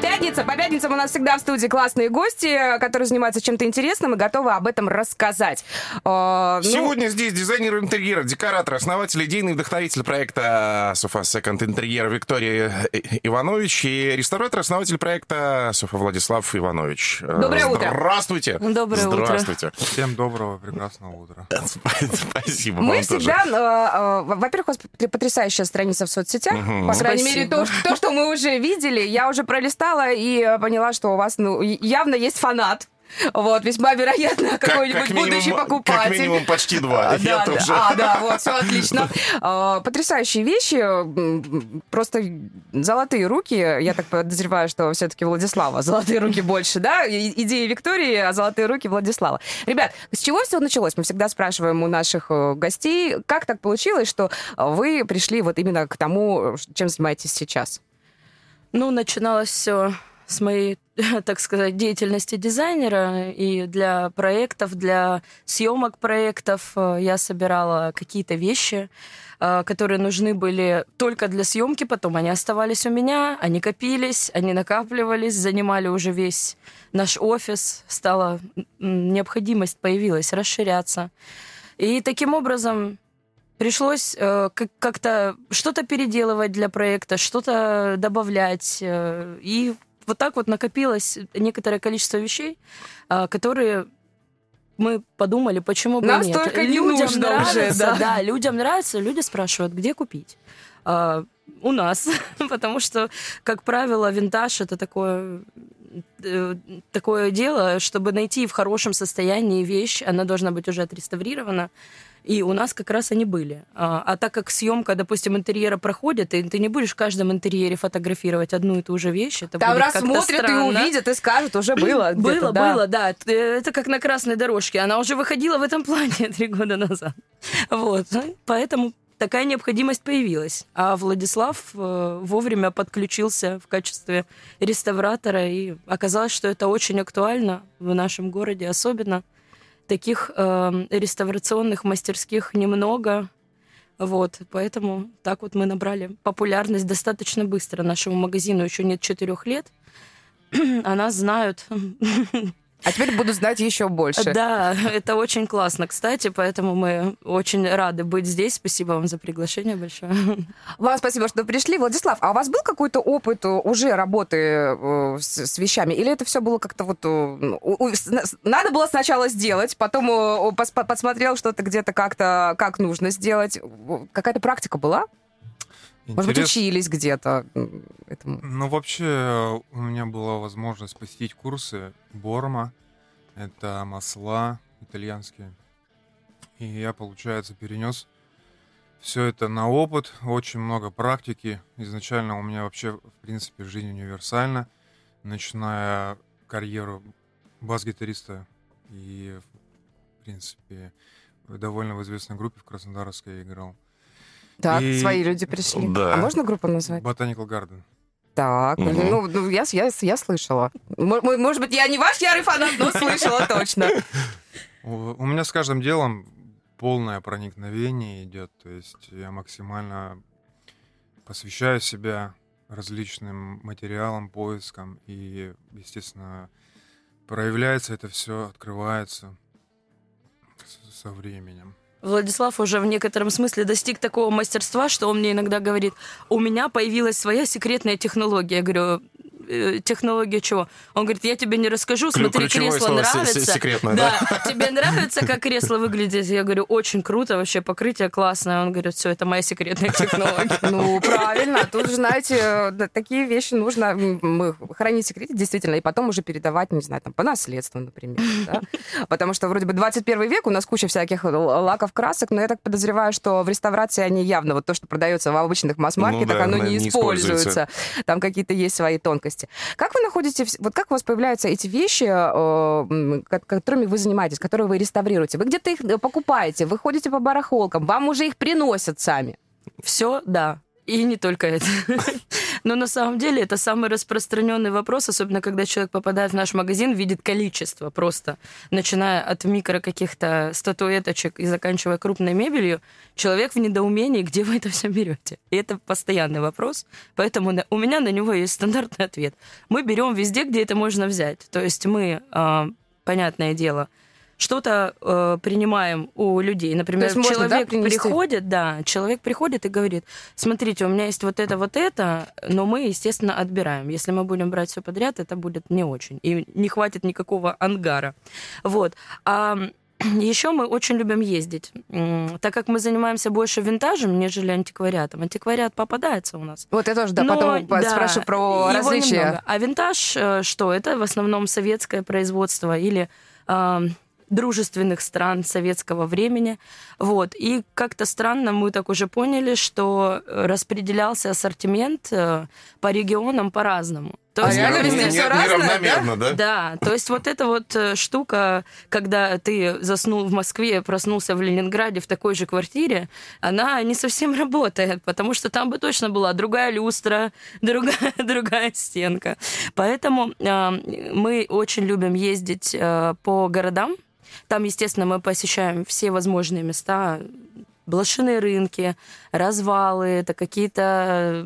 Пятница. По пятницам у нас всегда в студии классные гости, которые занимаются чем-то интересным и готовы об этом рассказать. Э, ну... Сегодня здесь дизайнер интерьера, декоратор, основатель, идейный вдохновитель проекта Софа Second Интерьер Виктория Иванович и реставратор, основатель проекта Софа Владислав Иванович. Доброе утро. Здравствуйте. Доброе Здравствуйте. утро. Всем доброго, прекрасного утра. Спасибо Мы всегда, э, э, во-первых, у вас потрясающая страница в соцсетях. По крайней мере, то, что мы уже видели. Я уже пролистала прочитала и поняла, что у вас ну, явно есть фанат. Вот, весьма вероятно, какой-нибудь как будущий минимум, покупатель. Как минимум почти два. А, да, да, а, да, вот, все отлично. А, потрясающие вещи, просто золотые руки. Я так подозреваю, что все-таки Владислава золотые руки больше, да? Идеи Виктории, а золотые руки Владислава. Ребят, с чего все началось? Мы всегда спрашиваем у наших э, гостей, как так получилось, что вы пришли вот именно к тому, чем занимаетесь сейчас? Ну, начиналось все с моей, так сказать, деятельности дизайнера. И для проектов, для съемок проектов э, я собирала какие-то вещи, э, которые нужны были только для съемки. Потом они оставались у меня, они копились, они накапливались, занимали уже весь наш офис. Стала необходимость появилась расширяться. И таким образом пришлось э, как-то что-то переделывать для проекта, что-то добавлять. Э, и вот так вот накопилось некоторое количество вещей, э, которые мы подумали, почему бы Нам нет. столько не людям нужно нравится, уже, да. да, людям нравится, люди спрашивают, где купить. А, у нас, потому что, как правило, винтаж это такое э, такое дело, чтобы найти в хорошем состоянии вещь, она должна быть уже отреставрирована, и у нас как раз они были. А, а так как съемка, допустим, интерьера проходит, и ты не будешь в каждом интерьере фотографировать одну и ту же вещь. Это Там будет рассмотрят и увидят, и скажут, уже было. Было, да. было, да. Это как на красной дорожке. Она уже выходила в этом плане три года назад. Вот. Поэтому такая необходимость появилась. А Владислав э, вовремя подключился в качестве реставратора, и оказалось, что это очень актуально в нашем городе, особенно таких э, реставрационных мастерских немного. Вот, поэтому так вот мы набрали популярность достаточно быстро. Нашему магазину еще нет четырех лет, а нас знают а теперь буду знать еще больше. Да, это очень классно, кстати, поэтому мы очень рады быть здесь. Спасибо вам за приглашение большое. Вам спасибо, что пришли. Владислав, а у вас был какой-то опыт уже работы э, с, вещами? Или это все было как-то вот... Э, надо было сначала сделать, потом э, посмотрел что-то где-то как-то, как нужно сделать. Какая-то практика была? Интерес... Может быть, учились где-то этому? Ну, вообще, у меня была возможность посетить курсы Борма. Это масла итальянские. И я, получается, перенес все это на опыт, очень много практики. Изначально у меня вообще, в принципе, жизнь универсальна. Начиная карьеру бас-гитариста и, в принципе, довольно в известной группе в Краснодарской играл. Так, и... свои люди пришли. Да. А можно группу назвать? Botanical Garden. Так, угу. ну, ну я, я, я слышала. Может быть, я не ваш ярый фанат, но слышала точно. У меня с каждым делом полное проникновение идет. То есть я максимально посвящаю себя различным материалам, поискам. И, естественно, проявляется это все, открывается со временем. Владислав уже в некотором смысле достиг такого мастерства, что он мне иногда говорит, у меня появилась своя секретная технология. Я говорю, технология чего? Он говорит, я тебе не расскажу, смотри, Ключевое кресло нравится. Секретное, да, да. Тебе нравится, как кресло выглядит? Я говорю, очень круто, вообще покрытие классное. Он говорит, все, это моя секретная технология. Ну, правильно. Тут же, знаете, такие вещи нужно хранить секрет, действительно, и потом уже передавать, не знаю, там, по наследству, например. Да? Потому что вроде бы 21 век, у нас куча всяких лаков, красок, но я так подозреваю, что в реставрации они явно, вот то, что продается в обычных масс-маркетах, ну, да, оно не, не используется. используется. Там какие-то есть свои тонкости месте. Как вы находите, вот как у вас появляются эти вещи, э, которыми вы занимаетесь, которые вы реставрируете? Вы где-то их э, покупаете, вы ходите по барахолкам, вам уже их приносят сами? Все, да. И не только это. Но на самом деле это самый распространенный вопрос, особенно когда человек попадает в наш магазин, видит количество просто, начиная от микро каких-то статуэточек и заканчивая крупной мебелью, человек в недоумении, где вы это все берете. И это постоянный вопрос, поэтому у меня на него есть стандартный ответ. Мы берем везде, где это можно взять. То есть мы, а, понятное дело, что-то э, принимаем у людей. Например, можно, человек да, приходит, да, человек приходит и говорит, смотрите, у меня есть вот это, вот это, но мы, естественно, отбираем. Если мы будем брать все подряд, это будет не очень. И не хватит никакого ангара. Вот. А еще мы очень любим ездить. Так как мы занимаемся больше винтажем, нежели антиквариатом. Антиквариат попадается у нас. Вот я тоже, да, Но, потом да, спрошу про различия. Немного. А винтаж э, что? Это в основном советское производство или дружественных стран советского времени. Вот. И как-то странно мы так уже поняли, что распределялся ассортимент э, по регионам по-разному. То а есть, реально везде все разное, да? да? Да, то есть вот эта вот э, штука, когда ты заснул в Москве, проснулся в Ленинграде в такой же квартире, она не совсем работает, потому что там бы точно была другая люстра, другая, другая стенка. Поэтому э, мы очень любим ездить э, по городам, там, естественно, мы посещаем все возможные места, блошиные рынки, развалы, это какие-то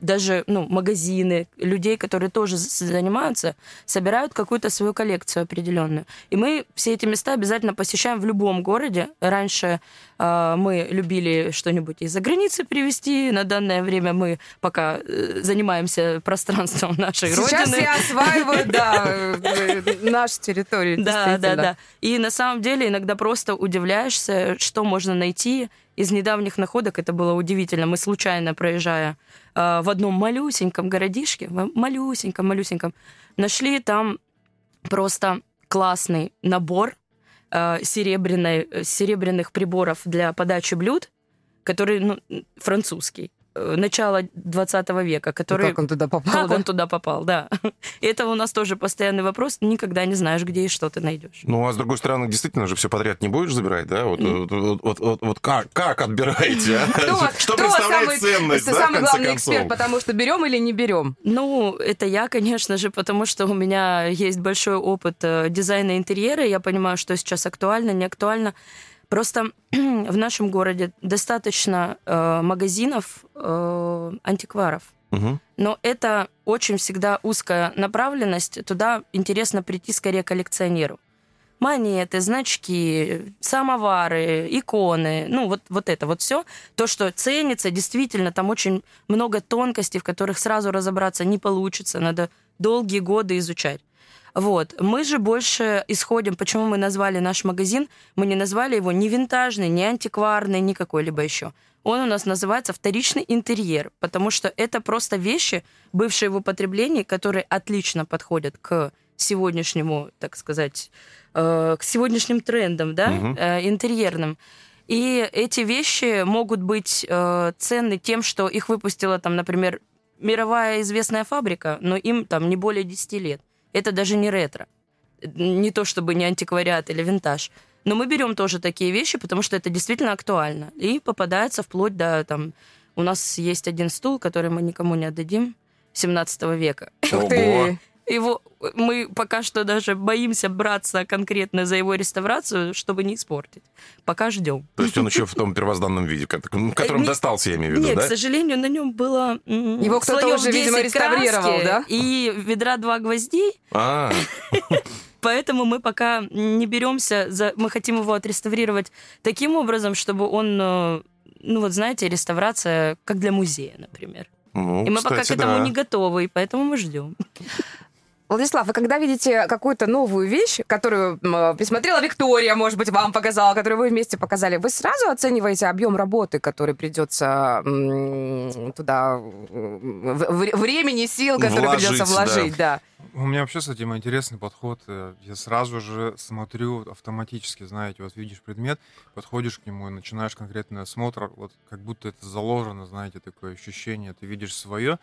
даже ну, магазины, людей, которые тоже занимаются, собирают какую-то свою коллекцию определенную. И мы все эти места обязательно посещаем в любом городе. Раньше э, мы любили что-нибудь из-за границы привезти. На данное время мы пока э, занимаемся пространством нашей Сейчас родины. Сейчас все осваивают, да, э, нашу территорию. Да, да, да. И на самом деле иногда просто удивляешься, что можно найти из недавних находок. Это было удивительно. Мы случайно проезжая Э, в одном малюсеньком городишке, малюсеньком, малюсеньком, нашли там просто классный набор э, серебряной, серебряных приборов для подачи блюд, который ну, французский. Э, начала 20 века, который... И как он туда попал, Как да? он туда попал, да. И это у нас тоже постоянный вопрос. Никогда не знаешь, где и что ты найдешь. Ну, а с другой стороны, действительно же все подряд не будешь забирать, да? Вот, mm. вот, вот, вот, вот как, как отбираете, а? Кто, что кто представляет самый, ценность, да, самый главный концов? эксперт, потому что берем или не берем? Ну, это я, конечно же, потому что у меня есть большой опыт э, дизайна интерьера. Я понимаю, что сейчас актуально, не актуально. Просто в нашем городе достаточно э, магазинов э, антикваров. Угу. Но это очень всегда узкая направленность. Туда интересно прийти скорее коллекционеру. Монеты, значки, самовары, иконы, ну вот, вот это вот все. То, что ценится, действительно, там очень много тонкостей, в которых сразу разобраться не получится. Надо долгие годы изучать. Вот. Мы же больше исходим, почему мы назвали наш магазин, мы не назвали его ни винтажный, ни антикварный, ни какой-либо еще. Он у нас называется вторичный интерьер, потому что это просто вещи, бывшие в употреблении, которые отлично подходят к сегодняшнему, так сказать, э, к сегодняшним трендам, да, э, интерьерным. И эти вещи могут быть э, ценны тем, что их выпустила там, например, мировая известная фабрика, но им там не более 10 лет. Это даже не ретро. Не то чтобы не антиквариат или винтаж. Но мы берем тоже такие вещи, потому что это действительно актуально. И попадается вплоть до там... У нас есть один стул, который мы никому не отдадим, 17 века. Ты! Его мы пока что даже боимся браться конкретно за его реставрацию, чтобы не испортить. Пока ждем. То есть он еще в том первозданном виде, ко- в котором Не- достался, я имею в виду, Нет, да? к сожалению, на нем было Его кто-то уже, видимо, 10 реставрировал, да? И ведра два гвоздей. А, Поэтому мы пока не беремся за... Мы хотим его отреставрировать таким образом, чтобы он, э, ну вот знаете, реставрация как для музея, например. ну, И мы пока к кстати, этому да. не готовы, и поэтому мы ждем. Владислав, вы когда видите какую-то новую вещь, которую э, присмотрела Виктория, может быть, вам показала, которую вы вместе показали, вы сразу оцениваете объем работы, который придется м, туда, в- времени, сил, который Вложить, придется вложить, да. У меня вообще с этим интересный подход. Э, Я сразу же смотрю автоматически, знаете, вот видишь предмет, подходишь к нему и начинаешь конкретный осмотр, вот как будто это заложено, знаете, такое ощущение, ты видишь свое,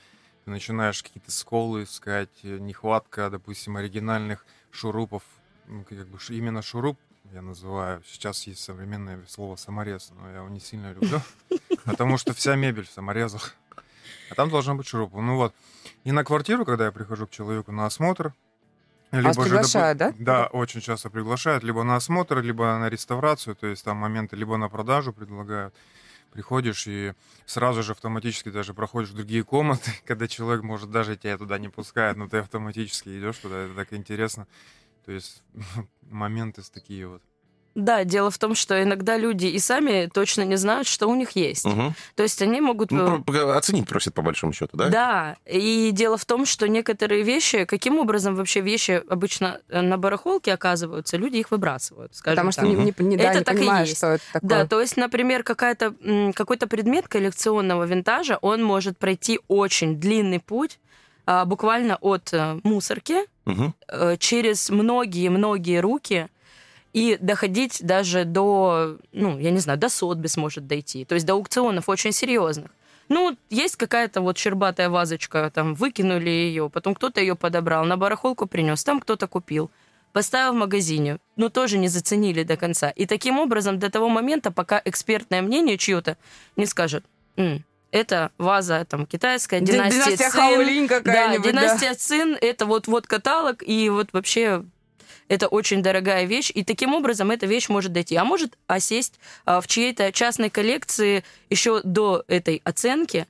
ты начинаешь какие-то сколы искать, э, нехватка, допустим, оригинальных шурупов, ну, как бы именно шуруп я называю. Сейчас есть современное слово саморез, но я его не сильно люблю, потому что вся мебель в саморезах. а там должна быть шурупа. Ну вот. И на квартиру, когда я прихожу к человеку на осмотр, либо Вас приглашают, да? Да, очень часто приглашают, либо на осмотр, либо на реставрацию, то есть там моменты либо на продажу предлагают. Приходишь и сразу же автоматически даже проходишь в другие комнаты, когда человек, может, даже тебя туда не пускает, но ты автоматически идешь туда, это так интересно. То есть моменты такие вот. Да, дело в том, что иногда люди и сами точно не знают, что у них есть. Угу. То есть они могут... Ну, оценить просят по большому счету, да? Да. И дело в том, что некоторые вещи, каким образом вообще вещи обычно э, на барахолке оказываются, люди их выбрасывают, скажем Потому так. что не, не, не, это не так понимаешь, и есть. что это такое. Да, то есть, например, какая-то, какой-то предмет коллекционного винтажа, он может пройти очень длинный путь, а, буквально от э, мусорки угу. через многие-многие руки, и доходить даже до, ну, я не знаю, до Сотбис может дойти, то есть до аукционов очень серьезных. Ну, есть какая-то вот щербатая вазочка, там, выкинули ее, потом кто-то ее подобрал, на барахолку принес, там кто-то купил, поставил в магазине, но тоже не заценили до конца. И таким образом до того момента, пока экспертное мнение чье-то не скажет, М, это ваза там китайская, династия, династия Цин. Да, династия да. Цин, это вот, вот каталог, и вот вообще это очень дорогая вещь, и таким образом эта вещь может дойти. А может осесть а, в чьей-то частной коллекции еще до этой оценки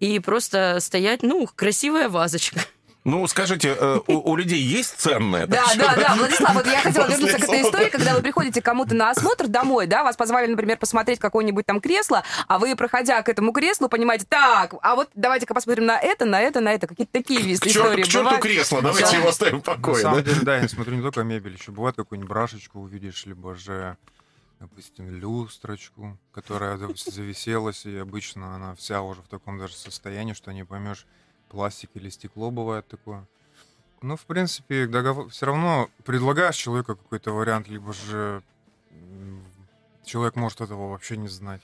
и просто стоять, ну, красивая вазочка. Ну, скажите, э, у, у людей есть ценное? Да, да, да, Владислав, вот я хотела вернуться к этой истории, когда вы приходите кому-то на осмотр домой, да, вас позвали, например, посмотреть какое-нибудь там кресло, а вы, проходя к этому креслу, понимаете, так, а вот давайте-ка посмотрим на это, на это, на это, какие-то такие истории К черту кресло, давайте его оставим в покое. На самом деле, да, я смотрю не только мебель, еще бывает какую-нибудь брашечку увидишь, либо же допустим, люстрочку, которая зависелась, и обычно она вся уже в таком даже состоянии, что не поймешь, пластик или стекло бывает такое. Ну, в принципе, договор... все равно предлагаешь человеку какой-то вариант, либо же человек может этого вообще не знать.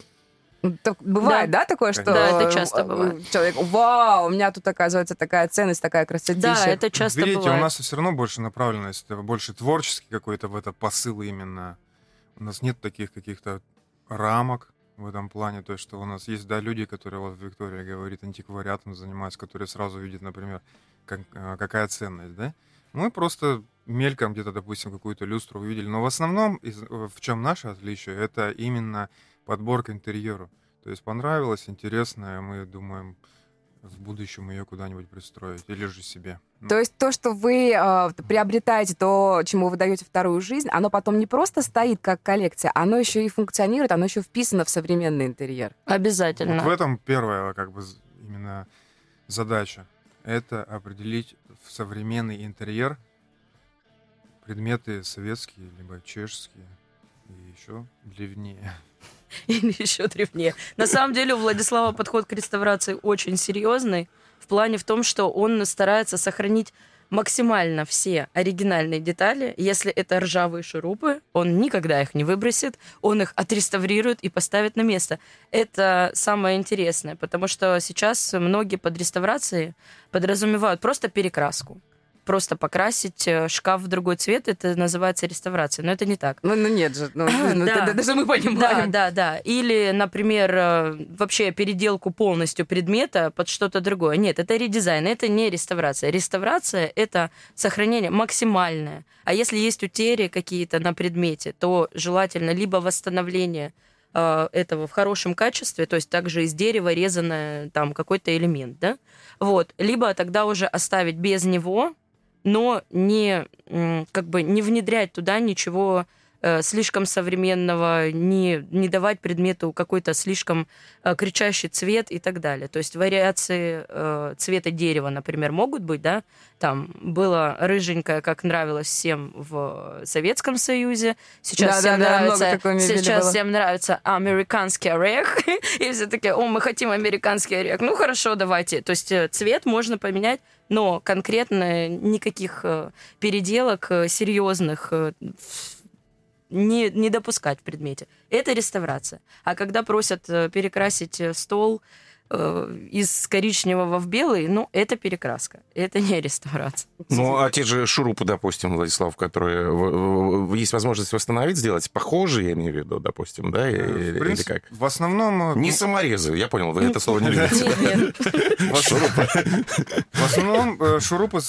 Ну, так, бывает, да. да, такое, что да, это часто бывает. человек, вау, у меня тут оказывается такая ценность, такая красотища. Да, это часто Видите, бывает. у нас все равно больше направленность, это больше творческий какой-то в это посыл именно. У нас нет таких каких-то рамок, в этом плане, то есть, что у нас есть, да, люди, которые, вот Виктория говорит, антиквариатом занимаются, которые сразу видят, например, как, какая ценность, да. Мы просто мельком где-то, допустим, какую-то люстру увидели, но в основном, в чем наше отличие, это именно подборка интерьера. То есть понравилось, интересно, мы думаем, в будущем ее куда-нибудь пристроить или же себе. Ну. То есть то, что вы э, приобретаете, то, чему вы даете вторую жизнь, оно потом не просто стоит как коллекция, оно еще и функционирует, оно еще вписано в современный интерьер. Обязательно. Вот в этом первая как бы именно задача. Это определить в современный интерьер предметы советские, либо чешские, и еще древнее. или еще древнее. На самом деле у Владислава подход к реставрации очень серьезный в плане в том, что он старается сохранить максимально все оригинальные детали. Если это ржавые шурупы, он никогда их не выбросит, он их отреставрирует и поставит на место. Это самое интересное, потому что сейчас многие под реставрацией подразумевают просто перекраску просто покрасить э, шкаф в другой цвет, это называется реставрация. Но это не так. Ну, ну нет же, ну, ну, да. даже мы понимаем. Да, да, да. Или, например, э, вообще переделку полностью предмета под что-то другое. Нет, это редизайн, это не реставрация. Реставрация — это сохранение максимальное. А если есть утери какие-то на предмете, то желательно либо восстановление э, этого в хорошем качестве, то есть также из дерева резанное там какой-то элемент, да, вот, либо тогда уже оставить без него, но не, как бы, не внедрять туда ничего слишком современного, не, не давать предмету какой-то слишком э, кричащий цвет и так далее. То есть вариации э, цвета дерева, например, могут быть, да, там было рыженькое, как нравилось всем в Советском Союзе, сейчас да, всем да, нравится, да, сейчас было. всем нравится американский орех, и все таки о, мы хотим американский орех. Ну хорошо, давайте. То есть цвет можно поменять но конкретно никаких э, переделок э, серьезных э, не, не допускать в предмете. Это реставрация. А когда просят перекрасить стол, э, из коричневого в белый, ну, это перекраска, это не реставрация. Ну, а те же шурупы, допустим, Владислав, которые есть возможность восстановить, сделать похожие, я имею в виду, допустим, да, Э, или, в принципе, или как? В основном... э, Не ну, саморезы, я понял, вы это слово не любите. Нет, нет. В основном э, шурупы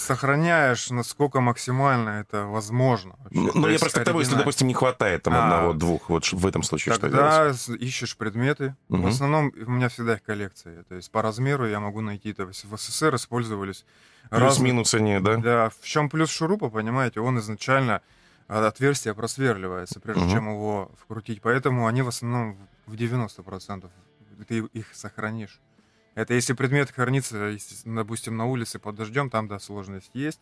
сохраняешь, насколько максимально это возможно. вообще. Ну, То я просто к тому, если, допустим, не хватает там А. одного-двух, вот в этом случае что делать? Тогда ищешь предметы. Мгм. В основном у меня всегда их коллекция. То есть по размеру я могу найти. То есть в СССР использовались Плюс-минус они, да? Да, в чем плюс шурупа, понимаете, он изначально а, отверстие просверливается, прежде Мгм. чем его вкрутить. Поэтому они в основном в 90% ты их сохранишь. Это если предмет хранится, допустим, на улице под дождем, там, да, сложность есть.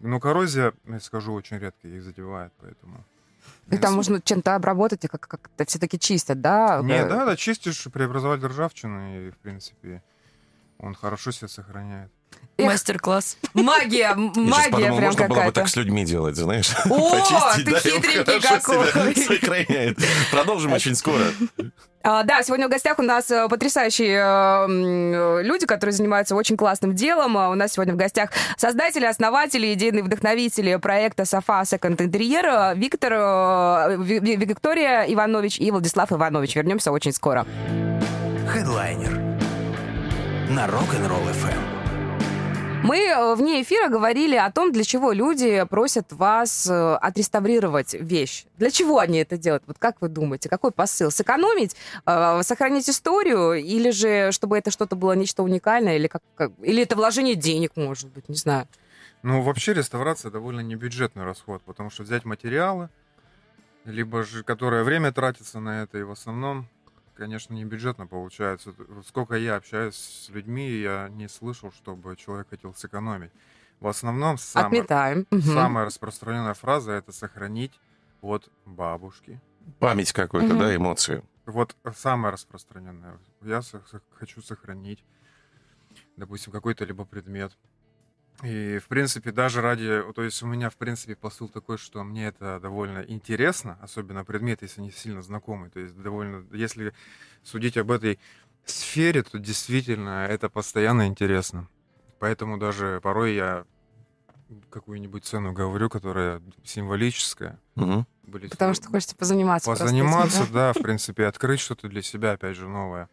Но коррозия, я скажу, очень редко их задевает, поэтому... И там можно чем-то обработать, и как- как-то все-таки чистят, да? Не, Э, да, да, чистишь, преобразовать ржавчину, и, в принципе, он хорошо себя сохраняет. Эх. Мастер-класс. Магия, магия подумал, прям можно было бы так с людьми делать, знаешь? О, Почистить, ты да, хитренький какой. сохраняет. Продолжим очень скоро. А, да, сегодня в гостях у нас э, потрясающие э, люди, которые занимаются очень классным делом. А У нас сегодня в гостях создатели, основатели, идейные вдохновители проекта Софа Second Интерьер Виктор, э, Ви- Ви- Виктория Иванович и Владислав Иванович. Вернемся очень скоро. Хедлайнер на Rock'n'Roll FM. Мы э, вне эфира говорили о том, для чего люди просят вас э, отреставрировать вещь. Для чего они это делают? Вот как вы думаете, какой посыл? Сэкономить, э, сохранить историю, или же чтобы это что-то было нечто уникальное, или как, как- или это вложение денег, может быть, не знаю. Ну, вообще реставрация довольно небюджетный расход, потому что взять материалы, либо же которое время тратится на это, и в основном, конечно, не бюджетно получается. Сколько я общаюсь с людьми, я не слышал, чтобы человек хотел сэкономить. В основном сам- Отметаем. Мгм. самая распространенная фраза это сохранить от бабушки. Память какую-то, Мгм. да, эмоции. Вот самая распространенная. Я хочу сохранить, допустим, какой-то либо предмет. И, в принципе, даже ради... То есть у меня, в принципе, посыл такой, что мне это довольно интересно, особенно предмет, если не сильно знакомый. То есть довольно... Если судить об этой сфере, то действительно это постоянно интересно. Поэтому даже порой я какую-нибудь цену говорю, которая символическая. Мгм. Были Потому что хочется позаниматься. просто этим, позаниматься, да? да, в принципе, открыть что-то для себя, опять же, новое.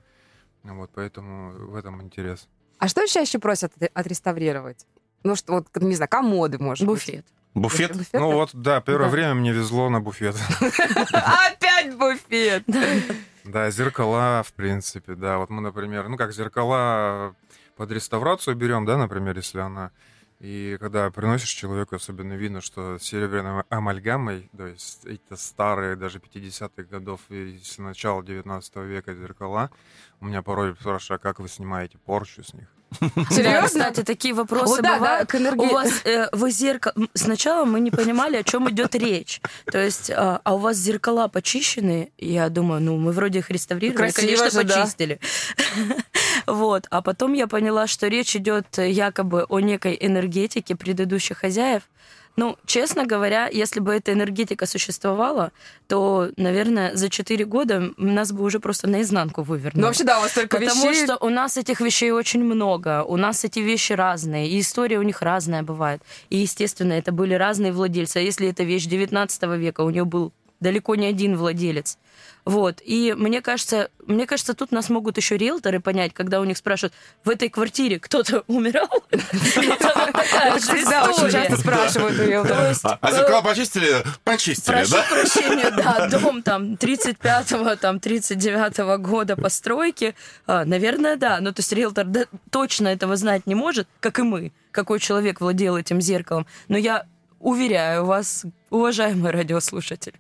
Вот, поэтому в этом интерес. А что чаще просят от- отреставрировать? Ну, что, вот, не знаю, комоды, может быть. Буфет. Буфет? Буфет? Ну вот, да, первое Да. время мне везло на буфет. Опять буфет! Да, зеркала, в принципе, да. Вот мы, например, ну как зеркала под реставрацию берем, да, например, если она... И когда приносишь человеку, особенно видно, что с серебряной амальгамой, то есть это старые, даже 50-х годов и с начала 19 века зеркала, у меня порой спрашивают, а как вы снимаете порчу с них? Да, Серьезно? кстати, такие вопросы Вот да, да, бывают. к энергии. У вас э, вы зеркало... Сначала мы не понимали, о чем идет речь. То есть, а, а у вас зеркала почищены? Я думаю, ну, мы вроде их реставрировали, Красиво конечно, же, да. почистили. Вот. А потом я поняла, что речь идет э, якобы о некой энергетике предыдущих хозяев. Ну, честно говоря, если бы эта энергетика существовала, то, наверное, за 4 года нас бы уже просто наизнанку вывернули. Ну, вообще, да, у вас столько Потому вещей. что у нас этих вещей очень много, у нас эти вещи разные, и история у них разная бывает. И, естественно, это были разные владельцы. А если это вещь 19 века, у нее был далеко не один владелец. Вот. И мне кажется, мне кажется, тут нас могут еще риэлторы понять, когда у них спрашивают, в этой квартире кто-то умирал? Это очень часто спрашивают у То риэлторов. есть, А, а э, зеркала почистили? Почистили, Прошу да? прощения, да, дом там 35-го, там 39-го года постройки. А, наверное, да. Ну, то есть риэлтор да, точно этого знать не может, как и мы, какой человек владел этим зеркалом. Но я уверяю вас, уважаемый радиослушатель,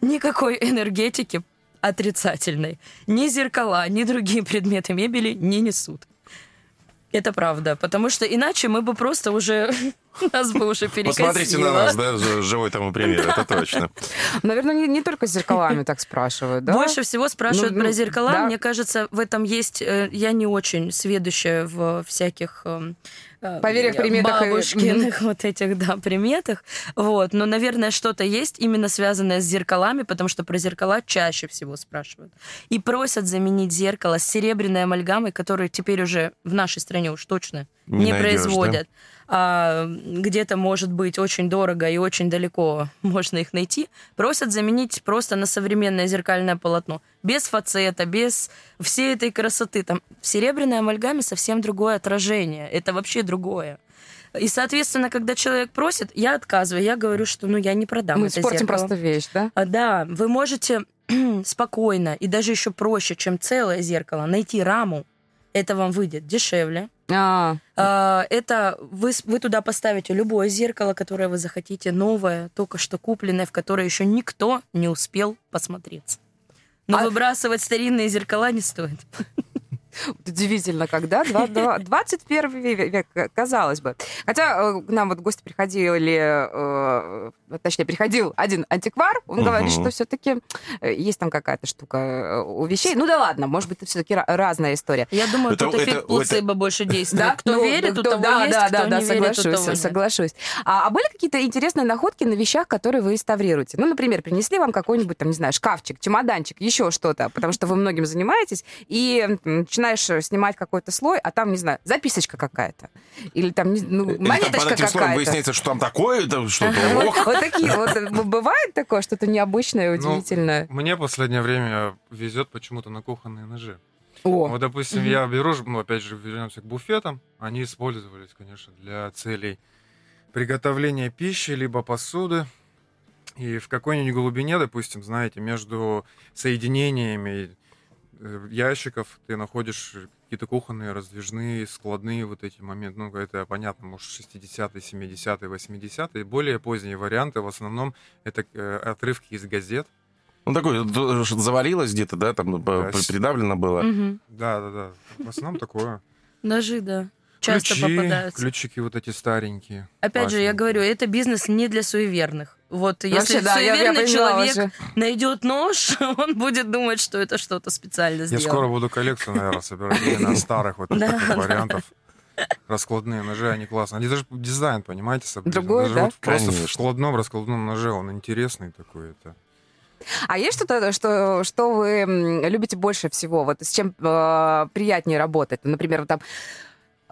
никакой энергетики отрицательной ни зеркала, ни другие предметы мебели не несут. Это правда, потому что иначе мы бы просто уже Нас бы уже перекосило. Посмотрите на нас, да, живой тому пример, это точно. Наверное, не, не только с зеркалами так спрашивают, да? Больше всего спрашивают Ну, про ну, зеркала. да. Мне кажется, в этом есть... э, Я не очень сведущая в всяких... эм, э, Поверьях, приметах и- Бабушкиных вот этих, да, приметах. Вот. Но, наверное, что-то есть именно связанное с зеркалами, потому что про зеркала чаще всего спрашивают. И просят заменить зеркало с серебряной амальгамой, которую теперь уже в нашей стране уж точно Не не, найдешь, производят. А где-то, может быть, очень дорого и очень далеко можно их найти. Просят заменить просто на современное зеркальное полотно. Без фацета, без всей этой красоты. Там в серебряной амальгаме совсем другое отражение. Это вообще другое. И, соответственно, когда человек просит, я отказываю. Я говорю, что ну я не продам Мы это испортим зеркало. просто вещь, да? А, Да, вы можете спокойно и даже еще проще, чем целое зеркало, найти раму. Это вам выйдет дешевле. А, А, Это вы, вы туда поставите любое зеркало, которое вы захотите, новое, только что купленное, в которое еще никто не успел посмотреться. Но А- выбрасывать старинные зеркала не стоит. Удивительно, когда два- два- 21 век, казалось бы. Хотя э, к нам вот гости приходили, э, точнее, приходил один антиквар, он Мгм. говорит, что все-таки есть там какая-то штука э, у вещей. Ну да ладно, может быть, это все-таки разная история. Я думаю, Это- тут это- эффект плацебо больше действует. Да, Кто ну, верит, у да, того да, есть, да, кто да, да, не верит, у соглашусь, соглашусь. А, а были какие-то интересные находки на вещах, которые вы реставрируете? Ну, например, принесли вам какой-нибудь, там, не знаю, шкафчик, чемоданчик, еще что-то, потому что вы многим занимаетесь, и начинаешь э, снимать какой-то слой, а там, не знаю, записочка какая-то. Или там, ну, Или там монеточка под этим слоем какая-то. выясняется, что там такое, там что-то, Вот, такие вот. э, Бывает такое, что-то необычное, Ну, удивительное? Мне последнее время везет почему-то на кухонные ножи. О, Вот, допустим, Мгм. я беру, ну, опять же, вернемся к буфетам. Они использовались, конечно, для целей приготовления пищи, либо посуды. И в какой-нибудь глубине, допустим, знаете, между соединениями ящиков ты находишь какие-то кухонные, раздвижные, складные вот эти моменты. Ну, это понятно, может, 60-е, 70-е, 80-е. Более поздние варианты, в основном, это э, отрывки из газет. Ну, такое, завалилось где-то, да, там п- Да, придавлено было. Мгм. Да, да, да. В основном такое. Ножи, да. Часто Ключи, попадаются. ключики вот эти старенькие. Опять же, я говорю, это бизнес не для суеверных. Вот если Вообще, да, я- я суеверный человек уже. найдет нож, он будет думать, что это что-то специально Я сделано. скоро буду коллекцию, наверное, собирать именно старых вот таких вариантов. Раскладные ножи, они классные. Они даже дизайн, понимаете. Другой, Даже да? вот просто Конечно. в складном раскладном ноже он интересный такой. Это. А есть что-то, что, что вы любите больше всего? Вот с чем э, приятнее работать? Например, вот там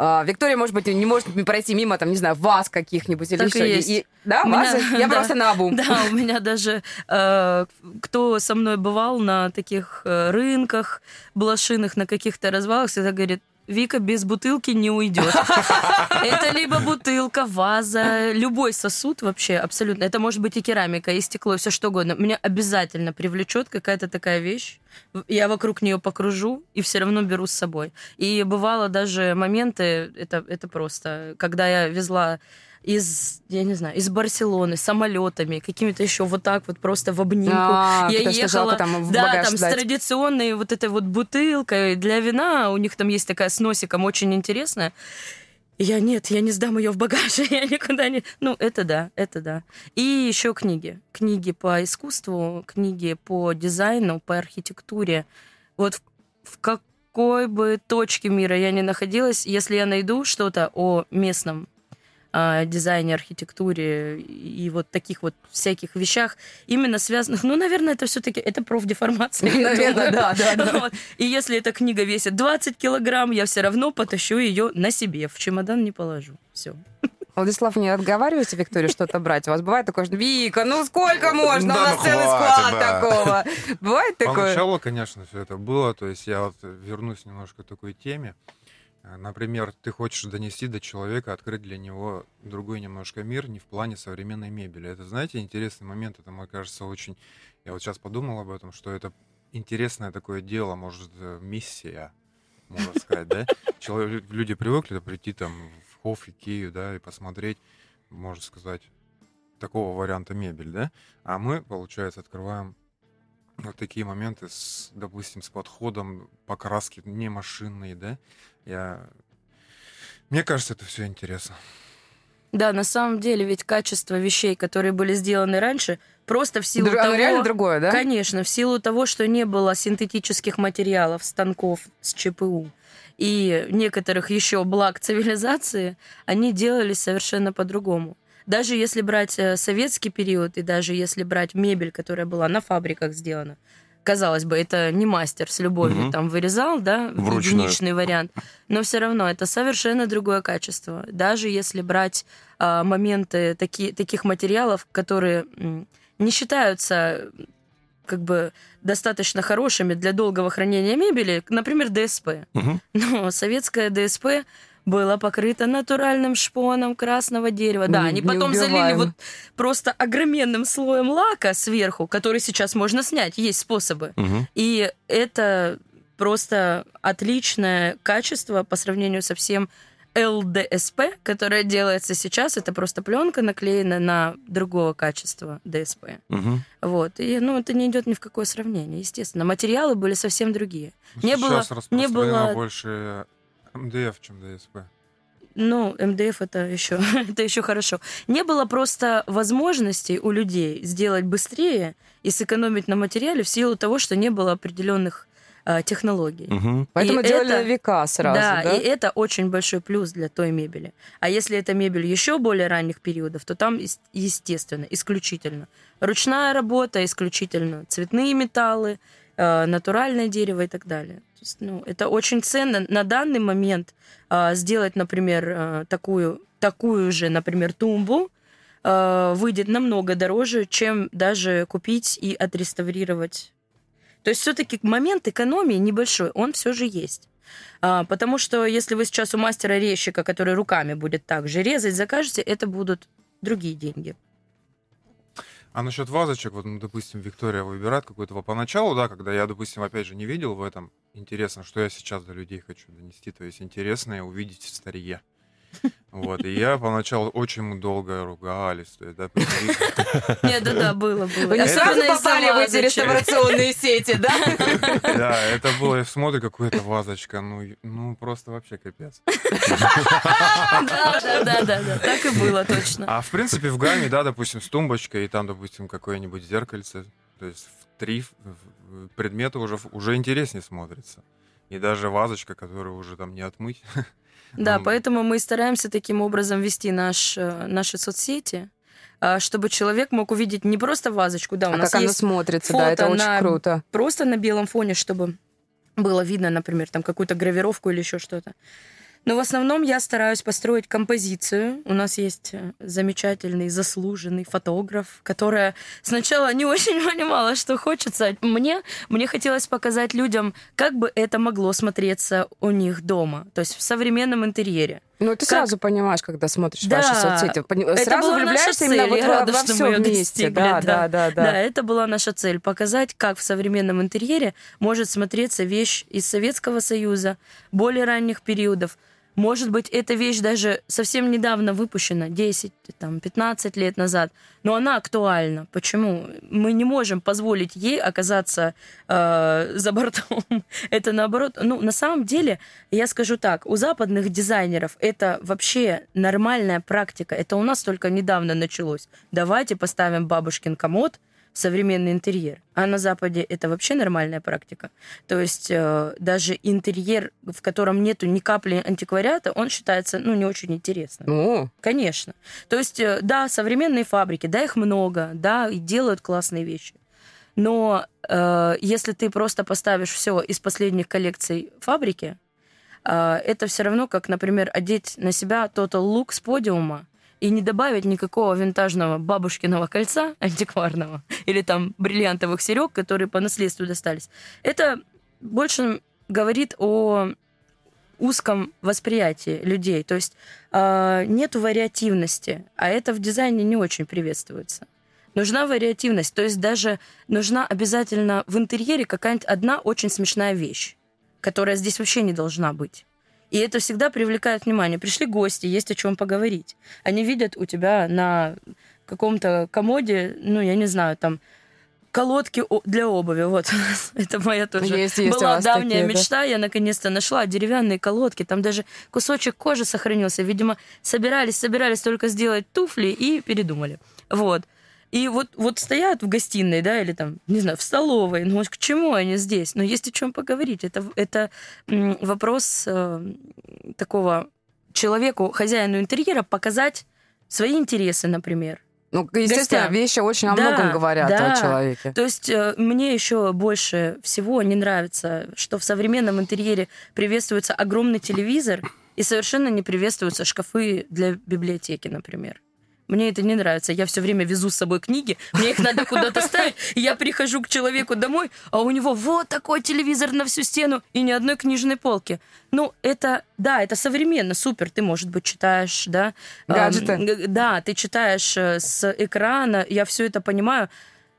э, Виктория, может быть, не может пройти мимо, там, не знаю, ваз каких-нибудь или Так и еще. есть. да, У меня- вазы? Я да. просто на обум. Да, у меня даже э, кто со мной бывал на таких э, рынках блошиных, на каких-то развалах, всегда говорит, Вика без бутылки не уйдет. Это либо бутылка, ваза, любой сосуд вообще абсолютно. Это может быть и керамика, и стекло, все что угодно. Меня обязательно привлечет какая-то такая вещь. Я вокруг нее покружу и все равно беру с собой. И бывало даже моменты, это, это просто, когда я везла из, я не знаю, из Барселоны самолетами, какими-то еще вот так вот просто в обнимку. А, я ехала, жалко там в да, багаж там сдать. с традиционной вот этой вот бутылкой для вина. У них там есть такая с носиком очень интересная. Я нет, я не сдам ее в багаже, я никуда не. Ну, это да, это да. И еще книги. Книги по искусству, книги по дизайну, по архитектуре. Вот в, в какой бы точке мира я ни находилась, если я найду что-то о местном дизайне, архитектуре и вот таких вот всяких вещах, именно связанных, ну, наверное, это все-таки это профдеформация. Наверное, да, да, да. Вот. И если эта книга весит 20 килограмм, я все равно потащу ее на себе, в чемодан не положу. Все. Владислав, не отговариваете Викторию что-то брать? У вас бывает такое, что Вика, ну сколько можно? Да У ну нас целый хватит, склад да. такого. Бывает такое? Поначалу, конечно, все это было. То есть я вот вернусь немножко к такой теме. Э, Например, ты хочешь донести до человека, открыть для него другой немножко мир, не в плане современной мебели. Это, знаете, интересный момент. Это, мне кажется, очень... Я вот сейчас подумал об этом, что это интересное такое дело, может, э, миссия, можно сказать, да? Люди привыкли прийти там в Хофф, Икею, да, и посмотреть, можно сказать, такого варианта мебель, да? А мы, получается, открываем вот такие моменты, с, допустим, с подходом покраски не машинной, да? Я... Мне кажется, это все интересно. Да, на самом деле ведь качество вещей, которые были сделаны раньше, просто в силу Дру- оно того... реально другое, да? Конечно, в силу того, что не было синтетических материалов, станков с ЧПУ и некоторых еще благ цивилизации, они делались совершенно по-другому. Даже если брать э, советский период и даже если брать мебель, которая была на фабриках сделана, казалось бы, это не мастер с любовью Мгм. там вырезал, да, Вручную. единичный вариант, но все равно это совершенно другое качество. Даже если брать а, моменты таки, таких материалов, которые не считаются как бы достаточно хорошими для долгого хранения мебели, например, ДСП. Мгм. Но советское ДСП было покрыто натуральным шпоном красного дерева. Да, они потом залили вот просто огроменным слоем лака сверху, который сейчас можно снять. Есть способы. Мгм. И это просто отличное качество по сравнению со всем ЛДСП, которое делается сейчас. Это просто пленка наклеена на другого качества ДСП. Мгм. Вот. И, ну, это не идет ни в какое сравнение, естественно. Материалы были совсем другие. Не Сейчас было- не было- больше МДФ, чем ДСП. Ну, МДФ это еще, это еще хорошо. Не было просто возможностей у людей сделать быстрее и сэкономить на материале в силу того, что не было определенных а, технологий. Мгм. Поэтому И делали это- века сразу, да, да? и это очень большой плюс для той мебели. А если это мебель еще более ранних периодов, то там, ес- естественно, исключительно ручная работа, исключительно цветные металлы, э, натуральное дерево и так далее. То есть, ну, это очень ценно на данный момент э, сделать, например, э, такую, такую же, например, тумбу э, выйдет намного дороже, чем даже купить и отреставрировать. То есть все-таки момент экономии небольшой, он все же есть. А, потому что если вы сейчас у мастера резчика, который руками будет так же резать, закажете, это будут другие деньги. А насчет вазочек, вот, ну, допустим, Виктория выбирает какую-то во- поначалу, да, когда я, допустим, опять же, не видел в этом, интересно, что я сейчас до людей хочу донести, то есть интересное увидеть в старье. Вот, и я поначалу очень мы долго ругались, да, Нет, да-да, было, было. Вы не Особенно сразу попали в эти реставрационные сети, да? да, это было, я смотрю, какая-то вазочка, ну, ну, просто вообще капец. Да, да, да, да, да, так и было точно. А в принципе в гамме, да, допустим, с тумбочкой, и там, допустим, какое-нибудь зеркальце, то есть в три предметы уже, уже интереснее смотрится. И даже вазочка, которую уже там не отмыть. Да, Ну, поэтому мы стараемся таким образом вести наш, э, наши соцсети, а, чтобы человек мог увидеть не просто вазочку, да, у А нас как есть смотрится, да, это фото очень на- круто. просто на белом фоне, чтобы было видно, например, там какую-то гравировку или еще что-то. Но в основном я стараюсь построить композицию. У нас есть э, замечательный, заслуженный фотограф, которая сначала не очень понимала, что хочется. Мне, мне хотелось показать людям, как бы это могло смотреться у них дома, то есть в современном интерьере. Ну, ты Как- сразу понимаешь, когда смотришь Да. ваши соцсети. Пони- Это Сразу влюбляешься именно вот во, рада, во что все мы её вместе. Да, да. да, да, Да. да. это была наша цель. Показать, как в современном интерьере может смотреться вещь из Советского Союза, более ранних периодов. Может быть, эта вещь даже совсем недавно выпущена, 10, там, 15 лет назад, но она актуальна. Почему? Мы не можем позволить ей оказаться э, за бортом. Это наоборот. Ну, на самом деле, я скажу так, у западных дизайнеров это вообще нормальная практика. Это у нас только недавно началось. Давайте поставим бабушкин комод современный интерьер. А на Западе это вообще нормальная практика. То есть э, даже интерьер, в котором нету ни капли антиквариата, он считается, ну, не очень интересным. Ну, Конечно. То есть, э, да, современные фабрики, да, их много, да, и делают классные вещи. Но э, если ты просто поставишь все из последних коллекций фабрики, э, это все равно, как, например, одеть на себя Total Look с подиума и не добавить никакого винтажного бабушкиного кольца антикварного или там бриллиантовых серег, которые по наследству достались. Это больше говорит о узком восприятии людей. То есть э, нету вариативности, а это в дизайне не очень приветствуется. Нужна вариативность, то есть даже нужна обязательно в интерьере какая-нибудь одна очень смешная вещь, которая здесь вообще не должна быть. И это всегда привлекает внимание. Пришли гости, есть о чем поговорить. Они видят у тебя на каком-то комоде, ну, я не знаю, там колодки для обуви. Вот, это моя тоже есть, есть была давняя такие, мечта. Да? Я наконец-то нашла деревянные колодки. Там даже кусочек кожи сохранился. Видимо, собирались, собирались только сделать туфли и передумали. Вот. И вот, вот стоят в гостиной, да, или там, не знаю, в столовой. Ну, к чему они здесь? Но есть о чем поговорить. Это, это вопрос э, такого человеку, хозяину интерьера, показать свои интересы, например. Ну, естественно, гостям. вещи очень о да, многом говорят да. о человеке. То есть э, мне еще больше всего не нравится, что в современном интерьере приветствуется огромный телевизор и совершенно не приветствуются шкафы для библиотеки, например. Мне это не нравится. Я все время везу с собой книги, мне их надо куда-то ставить. Я прихожу к человеку домой, а у него вот такой телевизор на всю стену и ни одной книжной полки. Ну, это, да, это современно, супер. Ты, может быть, читаешь, да? Гаджеты. Э, да, ты читаешь э, с экрана, я все это понимаю,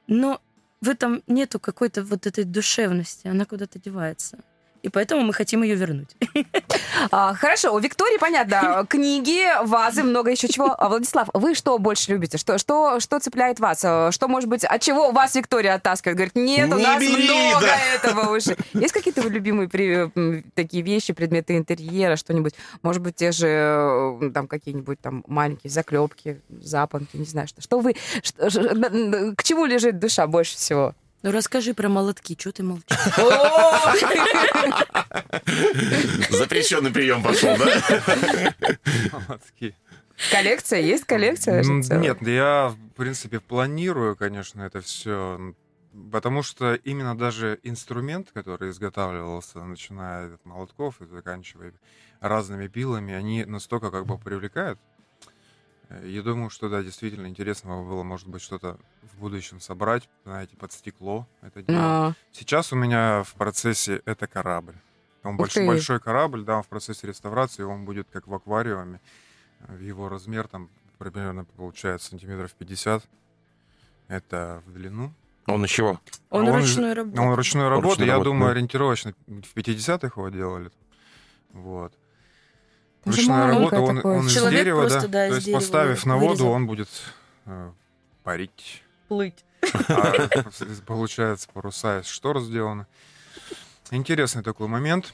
но в этом нету какой-то вот этой душевности, она куда-то девается и поэтому мы хотим ее вернуть. А, хорошо, у Виктории, понятно, книги, вазы, много еще чего. А, Владислав, вы что больше любите? Что, что, что цепляет вас? Что, может быть, от чего вас Виктория оттаскивает? Говорит, нет, у нас бери, много да. этого уже. Есть какие-то любимые при, такие вещи, предметы интерьера, что-нибудь? Может быть, те же там какие-нибудь там маленькие заклепки, запонки, не знаю, что. Что вы, что, к чему лежит душа больше всего? Ну расскажи про молотки, что ты молчишь? Запрещенный прием пошел, да? Молотки. Коллекция? Есть коллекция? Нет, я, в принципе, планирую, конечно, это все. Потому что именно даже инструмент, который изготавливался, начиная от молотков и заканчивая разными пилами, они настолько как бы привлекают, я думаю, что да, действительно интересно было, может быть, что-то в будущем собрать, знаете, под стекло это дело. А. Сейчас у меня в процессе это корабль. Он большой, большой корабль, да, он в процессе реставрации, он будет как в аквариуме. В его размер там примерно получается сантиметров 50. Это в длину. Он из чего? Он, он ручной работы. Он ручной работы. Я работы, думаю, да. ориентировочно в 50-х его делали. Вот. Ручная работа, он, он из дерева, да. да То есть поставив на воду, он будет э, парить. Плыть. А, получается, паруса из штор сделаны. Интересный такой момент.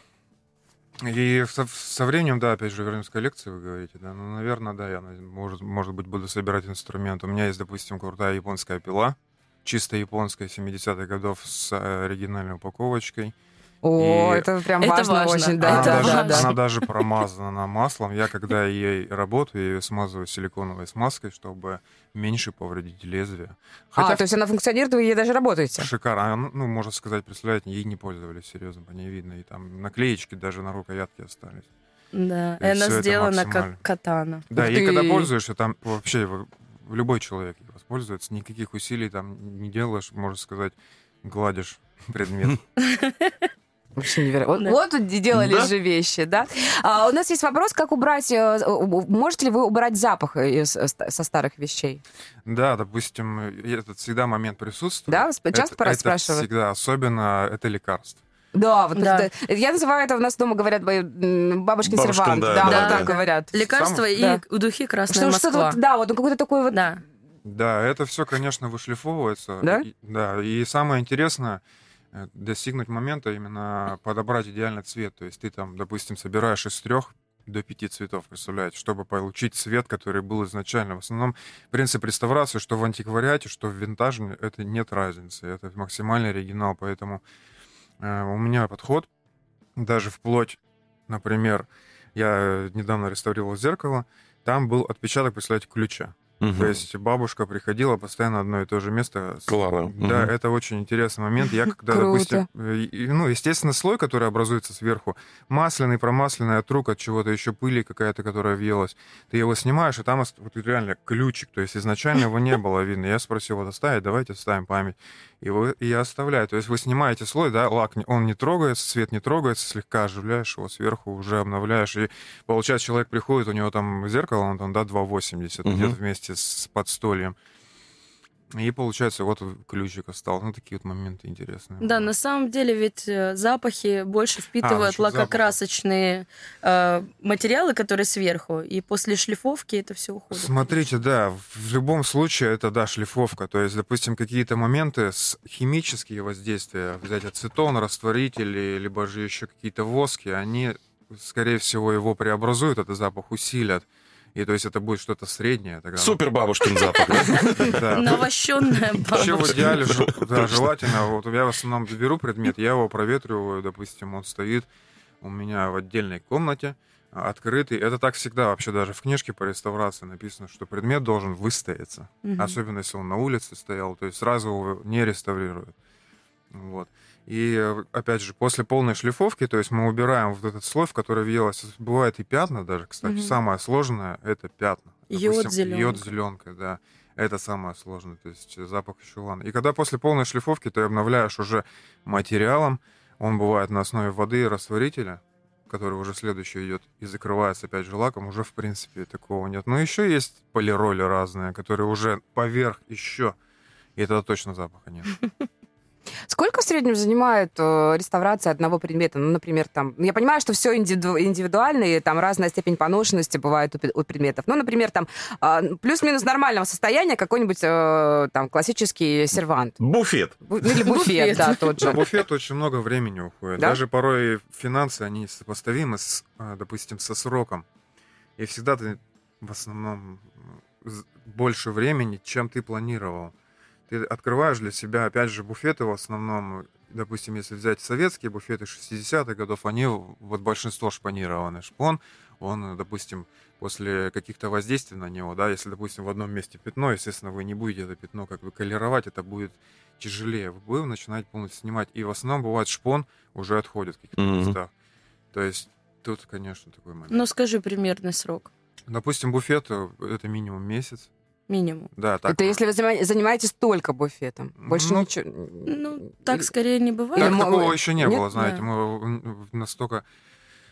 И со, со временем, да, опять же, вернемся к коллекции, вы говорите, да, ну, наверное, да, я, может, может быть, буду собирать инструмент. У меня есть, допустим, крутая японская пила, чисто японская, 70-х годов с э, оригинальной упаковочкой. О, и это прям это важно, важно очень, да. Она, это даже, важно. она даже промазана маслом. Я когда ей работаю, я ее смазываю силиконовой смазкой, чтобы меньше повредить лезвие. А, Хотя а, то есть она функционирует, вы ей даже работаете? Шикарно. Ну, ну, можно сказать, представляете, ей не пользовались, серьезно, по ней видно. И там наклеечки даже на рукоятке остались. Да, и она сделана как катана. Да, и когда пользуешься, там вообще любой человек воспользуется, никаких усилий там не делаешь, можно сказать, гладишь предмет. Вообще невероятно. Да. Вот, вот делали да? же вещи, да? А, у нас есть вопрос, как убрать... Э, можете ли вы убрать запах со старых вещей? Да, допустим, этот всегда момент присутствует. Да? Часто это, спрашивают? Это всегда, особенно это лекарство. Да, вот да. Это, я называю это у нас дома говорят бабушкин сервант. Да, да, да, да, так говорят. Лекарство Сам... и да. духи красная что, Москва. Что да, вот какой-то такой вот. Да. Да, это все, конечно, вышлифовывается. Да? И, да, и самое интересное, Э, достигнуть момента, именно подобрать идеальный цвет. То есть ты там, допустим, собираешь из трех до пяти цветов, представляете, чтобы получить цвет, который был изначально. В основном принцип реставрации, что в антиквариате, что в винтаже, это нет разницы. Это максимальный оригинал. Поэтому э, у меня подход, даже вплоть, например, я недавно реставрировал зеркало, там был отпечаток, представляете, ключа. Угу. То есть бабушка приходила постоянно одно и то же место. Клала. Да, угу. это очень интересный момент. Я когда, допустим, э, ну, естественно, слой, который образуется сверху, масляный, промасленный от рук, от чего-то еще пыли какая-то, которая въелась, ты его снимаешь, и там вот реально ключик, то есть изначально его не было видно. Я спросил, вот оставить, давайте оставим память. И, вы, и оставляю. То есть вы снимаете слой, да, лак, он не трогается, цвет не трогается, слегка оживляешь его сверху, уже обновляешь. И получается, человек приходит, у него там зеркало, он там, да, 2,80 угу. где-то вместе с подстольем. И получается, вот ключик остался. Ну, такие вот моменты интересные. Да, на самом деле ведь э, запахи больше впитывают а, лакокрасочные э, материалы, которые сверху, и после шлифовки это все уходит. Смотрите, да, в любом случае это, да, шлифовка. То есть, допустим, какие-то моменты с химические воздействия, взять ацетон, растворители, либо же еще какие-то воски, они, скорее всего, его преобразуют, этот запах усилят. И то есть это будет что-то среднее. Тогда... Супер бабушкин запах, да? Навощенная бабушка. Вообще в идеале, да, желательно, вот я в основном беру предмет, я его проветриваю, допустим, он стоит у меня в отдельной комнате, открытый. Это так всегда вообще даже в книжке по реставрации написано, что предмет должен выстояться. Особенно если он на улице стоял, то есть сразу его не реставрируют. Вот. И, опять же, после полной шлифовки, то есть мы убираем вот этот слой, в который въелось. Бывает и пятна даже, кстати. Угу. Самое сложное — это пятна. Йод зеленка. Йод зеленка, да. Это самое сложное, то есть запах чулана. И когда после полной шлифовки ты обновляешь уже материалом, он бывает на основе воды и растворителя, который уже следующий идет и закрывается опять же лаком, уже в принципе такого нет. Но еще есть полироли разные, которые уже поверх еще, и это точно запаха нет. Сколько в среднем занимает э, реставрация одного предмета? Ну, например, там, я понимаю, что все индивиду- индивидуально, и там разная степень поношенности бывает у, у предметов. Ну, например, там э, плюс-минус нормального состояния какой-нибудь э, там классический сервант. Буфет. Бу- или буфет, да, тот же. На буфет очень много времени уходит. Даже порой финансы, они сопоставимы, с, э, допустим, со сроком. И всегда ты в основном больше времени, чем ты планировал ты открываешь для себя, опять же, буфеты в основном, допустим, если взять советские буфеты 60-х годов, они, вот большинство шпанированы. Шпон, он, допустим, после каких-то воздействий на него, да, если, допустим, в одном месте пятно, естественно, вы не будете это пятно как бы колеровать, это будет тяжелее. Вы будете начинать полностью снимать. И в основном бывает шпон уже отходит в каких-то mm-hmm. местах. То есть тут, конечно, такой момент. Ну, скажи примерный срок. Допустим, буфет э, это минимум месяц. Минимум. Да, так. Это если вы занимаетесь только буфетом, больше ну, ничего. Ну, так скорее не бывает. Так, такого еще не Нет? было, знаете, да. мы настолько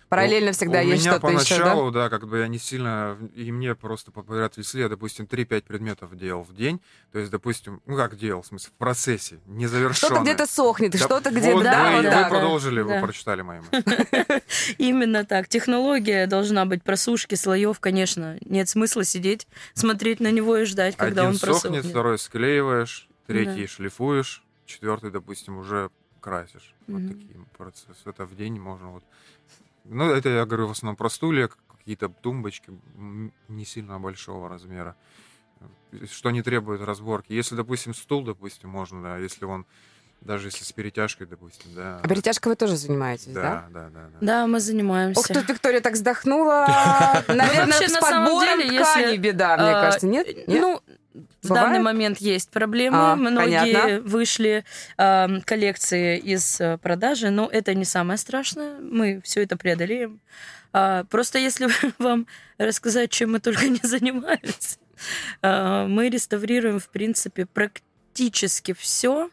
Параллельно всегда у есть что-то еще, да? поначалу, да, как бы я не сильно... И мне просто подряд весли, я, допустим, 3-5 предметов делал в день. То есть, допустим, ну как делал, в смысле, в процессе, незавершенно. Что-то где-то сохнет, да, что-то где-то... Да, вы, да, вы продолжили, да. вы прочитали мои Именно так. Технология должна быть просушки слоев, конечно. Нет смысла сидеть, смотреть на него и ждать, когда Один он просохнет. сохнет, второй склеиваешь, третий да. шлифуешь, четвертый, допустим, уже красишь. Mm-hmm. Вот такие процессы. Это в день можно вот ну, это я говорю в основном про стулья, какие-то тумбочки не сильно большого размера, э, что не требует разборки. Если, допустим, стул, допустим, можно, да, если он даже если с перетяжкой, допустим, да. А перетяжкой вы тоже занимаетесь, да? Да, да, да. Да, да мы занимаемся. Ох, тут Виктория так вздохнула. Наверное, с подбором ткани беда, мне а, кажется, нет? Ну, в Бывает? данный момент есть проблемы. А, Многие понятно. вышли э, коллекции из э, продажи, но это не самое страшное. Мы все это преодолеем. А, просто если вам рассказать, чем мы только не занимались, э, мы реставрируем, в принципе, практически все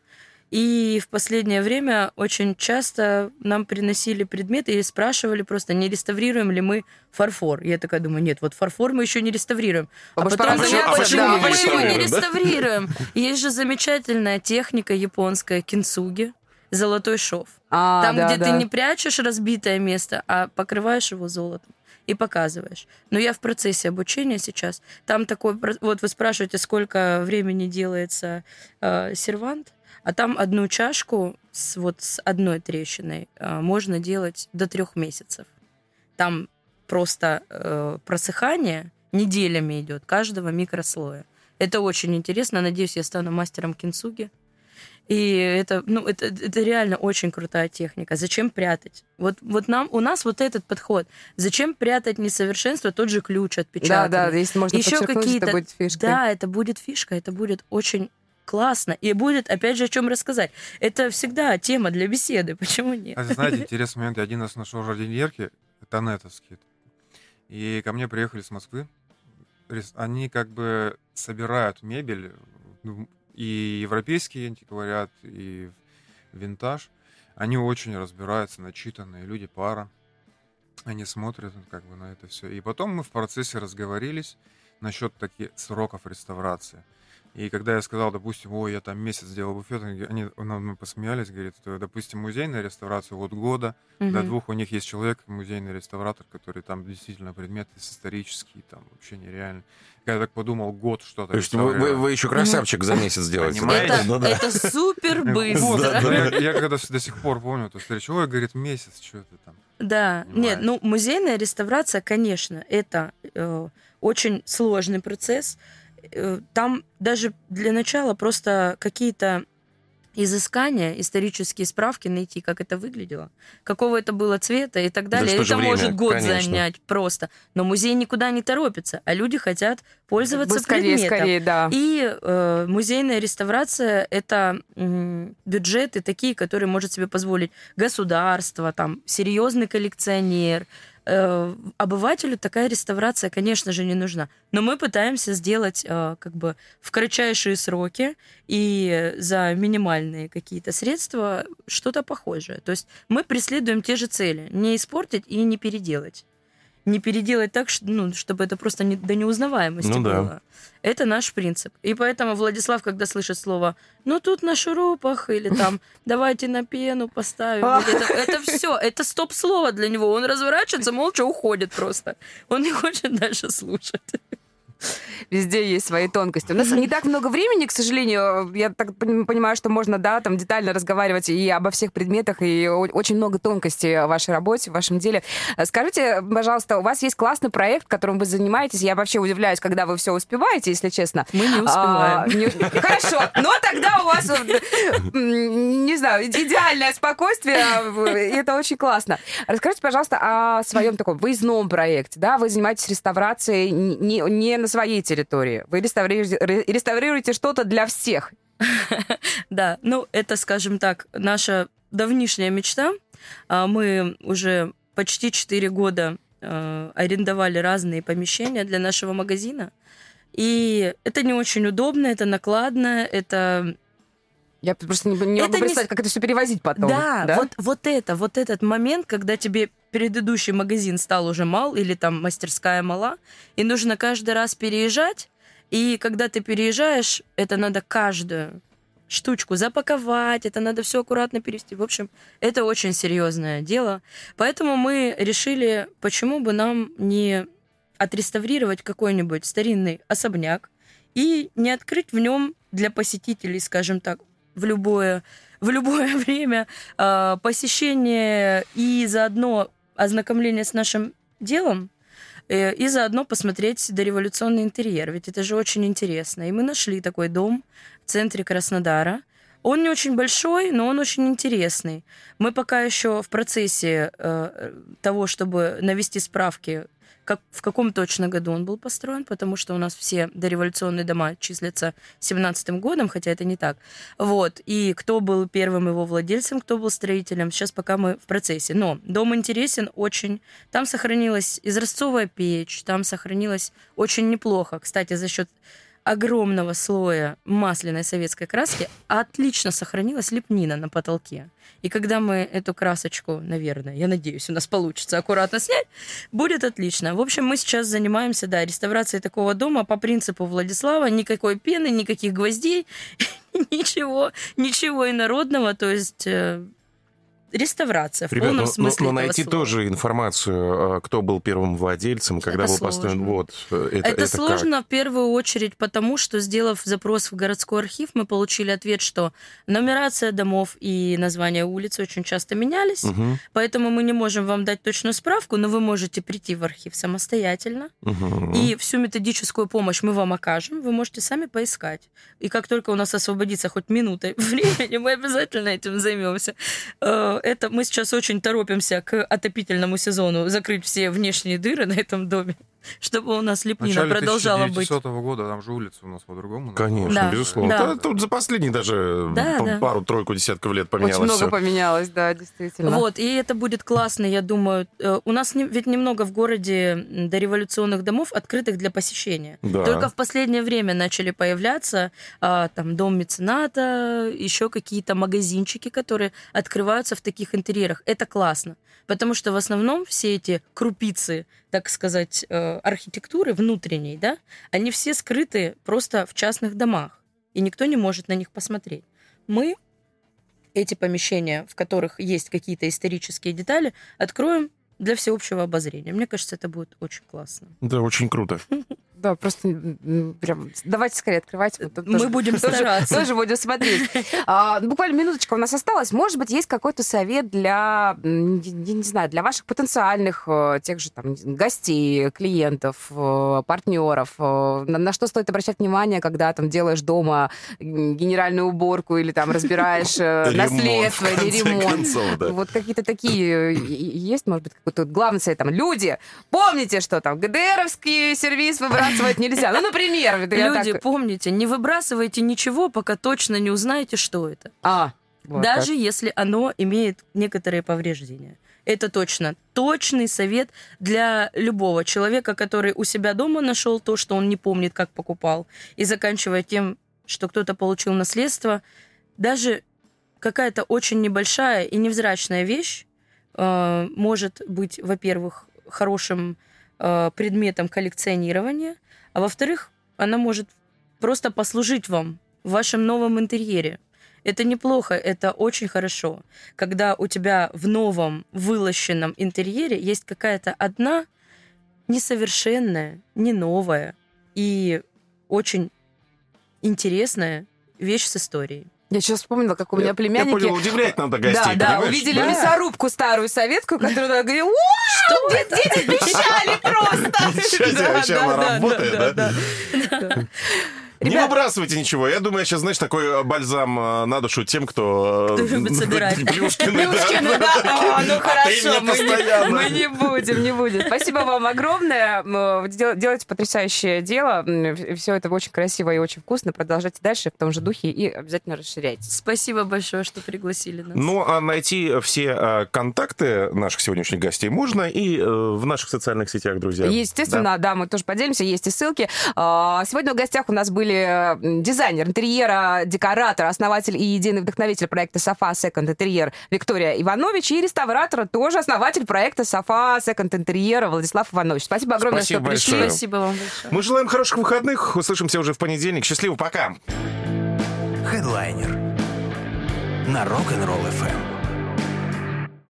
и в последнее время очень часто нам приносили предметы и спрашивали просто, не реставрируем ли мы фарфор. Я такая думаю, нет, вот фарфор мы еще не реставрируем. А, а потом а почему да, его не реставрируем? Есть же замечательная техника японская кинцуги, золотой шов. А, Там, да, где да. ты не прячешь разбитое место, а покрываешь его золотом и показываешь. Но я в процессе обучения сейчас. Там такой... Вот вы спрашиваете, сколько времени делается э, сервант. А там одну чашку с, вот с одной трещиной э, можно делать до трех месяцев. Там просто э, просыхание неделями идет каждого микрослоя. Это очень интересно. Надеюсь, я стану мастером кинцуги. И это, ну, это, это реально очень крутая техника. Зачем прятать? Вот, вот нам, у нас вот этот подход. Зачем прятать несовершенство, тот же ключ отпечатанный? Да, да, если можно Еще какие-то, это будет фишкой. Да, это будет фишка, это будет очень классно. И будет, опять же, о чем рассказать. Это всегда тема для беседы. Почему нет? А, знаете, интересный момент. Один раз нашел жардиньерки, тонетовские. И ко мне приехали с Москвы. Они как бы собирают мебель, ну, и европейский антиквариат, и винтаж. Они очень разбираются, начитанные люди, пара. Они смотрят как бы на это все. И потом мы в процессе разговорились насчет таких сроков реставрации. И когда я сказал, допустим, ой, я там месяц сделал буфет, они мы посмеялись, говорит, допустим, музейная реставрация от года угу. до двух у них есть человек, музейный реставратор, который там действительно предметы исторические, там вообще нереально. Я так подумал, год что-то. То есть вы, вы, вы еще красавчик за месяц делаете. Это, ну, да. это супер быстро. Я, я когда до сих пор помню эту встречу, ой, говорит, месяц, что это там. Да, нет, ну музейная реставрация, конечно, это э, очень сложный процесс. Э, там даже для начала просто какие-то изыскания, исторические справки найти, как это выглядело, какого это было цвета и так далее. Да это время, может год конечно. занять просто. Но музей никуда не торопится, а люди хотят пользоваться скорее, предметом. Скорее, да. И э, музейная реставрация это э, бюджеты такие, которые может себе позволить государство, там серьезный коллекционер, э, обывателю такая реставрация, конечно же, не нужна. Но мы пытаемся сделать э, как бы в кратчайшие сроки и за минимальные какие-то средства что-то похожее. То есть мы преследуем те же цели. Не испортить и не переделать не переделать так, ну, чтобы это просто не, до неузнаваемости ну, было. Да. Это наш принцип. И поэтому Владислав, когда слышит слово «ну тут на шурупах» или там «давайте на пену поставим», это, это все, это стоп-слово для него. Он разворачивается, молча уходит просто. Он не хочет дальше слушать. Везде есть свои тонкости. У нас не так много времени, к сожалению. Я так понимаю, что можно, да, там детально разговаривать и обо всех предметах, и очень много тонкостей в вашей работе, в вашем деле. Скажите, пожалуйста, у вас есть классный проект, которым вы занимаетесь. Я вообще удивляюсь, когда вы все успеваете, если честно. Мы не успеваем. А, не... Хорошо, но тогда у вас, не знаю, идеальное спокойствие. Это очень классно. Расскажите, пожалуйста, о своем таком выездном проекте. Да, вы занимаетесь реставрацией не, не на своей территории. Вы реставрируете, реставрируете что-то для всех. Да, ну это, скажем так, наша давнишняя мечта. А, мы уже почти 4 года а, арендовали разные помещения для нашего магазина. И это не очень удобно, это накладно, это я просто не, не могу представить, не... как это все перевозить потом. Да, да? Вот, вот это, вот этот момент, когда тебе предыдущий магазин стал уже мал или там мастерская мала, и нужно каждый раз переезжать, и когда ты переезжаешь, это надо каждую штучку запаковать, это надо все аккуратно перевести. В общем, это очень серьезное дело. Поэтому мы решили, почему бы нам не отреставрировать какой-нибудь старинный особняк и не открыть в нем для посетителей, скажем так, в любое, в любое время э, посещение и заодно ознакомление с нашим делом, э, и заодно посмотреть дореволюционный интерьер, ведь это же очень интересно. И мы нашли такой дом в центре Краснодара. Он не очень большой, но он очень интересный. Мы пока еще в процессе э, того, чтобы навести справки как, в каком точно году он был построен, потому что у нас все дореволюционные дома числятся 17 годом, хотя это не так. Вот. И кто был первым его владельцем, кто был строителем, сейчас пока мы в процессе. Но дом интересен очень. Там сохранилась изразцовая печь, там сохранилась очень неплохо. Кстати, за счет огромного слоя масляной советской краски отлично сохранилась лепнина на потолке. И когда мы эту красочку, наверное, я надеюсь, у нас получится аккуратно снять, будет отлично. В общем, мы сейчас занимаемся, да, реставрацией такого дома по принципу Владислава. Никакой пены, никаких гвоздей, ничего, ничего инородного. То есть э, реставрация в Ребят, полном но, смысле но, но найти слова. тоже информацию, а, кто был первым владельцем, когда это был сложно. построен. Вот, э, это, это, это сложно как? в первую очередь потому, что, сделав запрос в городской архив, мы получили ответ, что нумерация домов и название улиц очень часто менялись, угу. поэтому мы не можем вам дать точную справку, но вы можете прийти в архив самостоятельно, угу. и всю методическую помощь мы вам окажем, вы можете сами поискать. И как только у нас освободится хоть минута времени, мы обязательно этим займемся э, это мы сейчас очень торопимся к отопительному сезону закрыть все внешние дыры на этом доме, чтобы у нас лепнина продолжала быть. С года там же улица у нас по-другому. Конечно, да, безусловно. Да. Да, тут за последние даже да, да. пару-тройку десятков лет поменялось. Очень много все. поменялось, да, действительно. Вот, и это будет классно, я думаю. Э, у нас ведь немного в городе дореволюционных домов, открытых для посещения. Да. Только в последнее время начали появляться а, там дом мецената, еще какие-то магазинчики, которые открываются в таких интерьерах. Это классно, потому что в основном все эти крупицы, так сказать, э, архитектуры внутренней, да, они все скрыты просто в частных домах. и никто не может на них посмотреть. Мы эти помещения, в которых есть какие-то исторические детали, откроем для всеобщего обозрения. Мне кажется, это будет очень классно. Да, очень круто. Да, просто прям давайте скорее открывайте. Мы тоже, будем стараться. Тоже, будем смотреть. А, буквально минуточка у нас осталась. Может быть, есть какой-то совет для, я не знаю, для ваших потенциальных э, тех же там гостей, клиентов, э, партнеров. Э, на, на что стоит обращать внимание, когда там делаешь дома генеральную уборку или там разбираешь наследство или ремонт? Вот какие-то такие есть, может быть, какой-то главный совет там. Люди, помните, что там ГДРовский сервис выбрать выбрасывать нельзя. Ну, например. Люди, так... помните, не выбрасывайте ничего, пока точно не узнаете, что это. А, вот Даже как. если оно имеет некоторые повреждения. Это точно точный совет для любого человека, который у себя дома нашел то, что он не помнит, как покупал, и заканчивая тем, что кто-то получил наследство, даже какая-то очень небольшая и невзрачная вещь э, может быть, во-первых, хорошим предметом коллекционирования, а во-вторых, она может просто послужить вам в вашем новом интерьере. Это неплохо, это очень хорошо, когда у тебя в новом вылощенном интерьере есть какая-то одна несовершенная, не новая и очень интересная вещь с историей. Я сейчас вспомнила, как у меня племянники... Я понял, удивлять надо гостей, Да, да, увидели да. мясорубку старую советскую, которую говорили, что дети пищали просто! Сейчас вообще она работает, да? Ребят... Не выбрасывайте ничего. Я думаю, я сейчас, знаешь, такой э, бальзам э, на душу тем, кто... Кто любит собирать. Плюшкины, Плюшкины, да. О, ну хорошо, мы не будем, не будем. Спасибо вам огромное. Делаете потрясающее дело. Все это очень красиво и очень вкусно. Продолжайте дальше в том же духе и обязательно расширяйте. Спасибо большое, что пригласили нас. Ну, а найти все э, контакты наших сегодняшних гостей можно и в наших социальных сетях, друзья. Естественно, да, мы тоже поделимся, есть и ссылки. А, сегодня в гостях у нас были были дизайнер интерьера, декоратор, основатель и единый вдохновитель проекта «Софа Секонд Интерьер» Виктория Иванович и реставратор, тоже основатель проекта «Софа Секонд Интерьер» Владислав Иванович. Спасибо огромное, Спасибо что большое. пришли. Спасибо вам большое. Мы желаем хороших выходных. Услышимся уже в понедельник. Счастливо, пока. Хедлайнер на Rock'n'Roll FM.